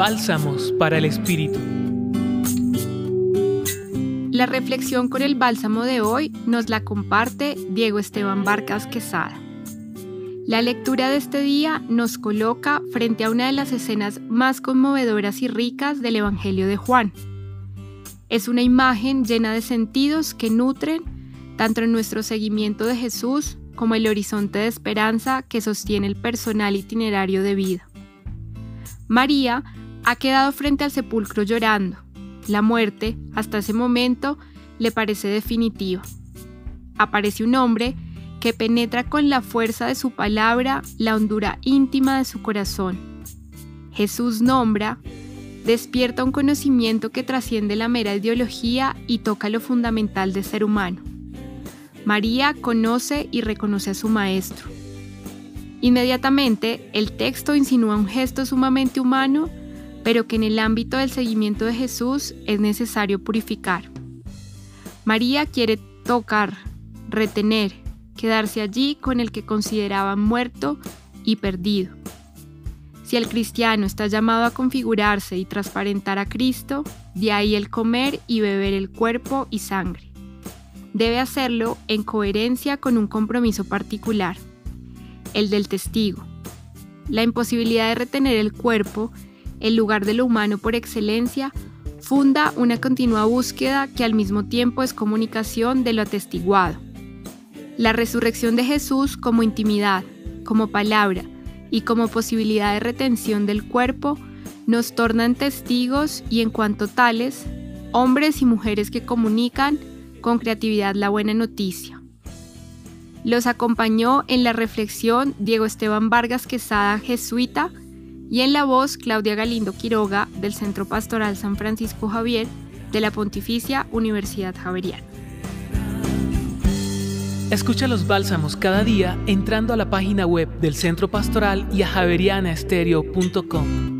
Bálsamos para el Espíritu. La reflexión con el bálsamo de hoy nos la comparte Diego Esteban Barcas Quesada. La lectura de este día nos coloca frente a una de las escenas más conmovedoras y ricas del Evangelio de Juan. Es una imagen llena de sentidos que nutren tanto en nuestro seguimiento de Jesús como el horizonte de esperanza que sostiene el personal itinerario de vida. María ha quedado frente al sepulcro llorando. La muerte, hasta ese momento, le parece definitiva. Aparece un hombre que penetra con la fuerza de su palabra la hondura íntima de su corazón. Jesús nombra, despierta un conocimiento que trasciende la mera ideología y toca lo fundamental del ser humano. María conoce y reconoce a su maestro. Inmediatamente, el texto insinúa un gesto sumamente humano pero que en el ámbito del seguimiento de Jesús es necesario purificar. María quiere tocar, retener, quedarse allí con el que consideraba muerto y perdido. Si el cristiano está llamado a configurarse y transparentar a Cristo, de ahí el comer y beber el cuerpo y sangre. Debe hacerlo en coherencia con un compromiso particular, el del testigo. La imposibilidad de retener el cuerpo el lugar de lo humano por excelencia, funda una continua búsqueda que al mismo tiempo es comunicación de lo atestiguado. La resurrección de Jesús como intimidad, como palabra y como posibilidad de retención del cuerpo nos tornan testigos y en cuanto tales, hombres y mujeres que comunican con creatividad la buena noticia. Los acompañó en la reflexión Diego Esteban Vargas Quesada, jesuita, y en la voz Claudia Galindo Quiroga del Centro Pastoral San Francisco Javier de la Pontificia Universidad Javeriana. Escucha los bálsamos cada día entrando a la página web del Centro Pastoral y a javerianaestereo.com.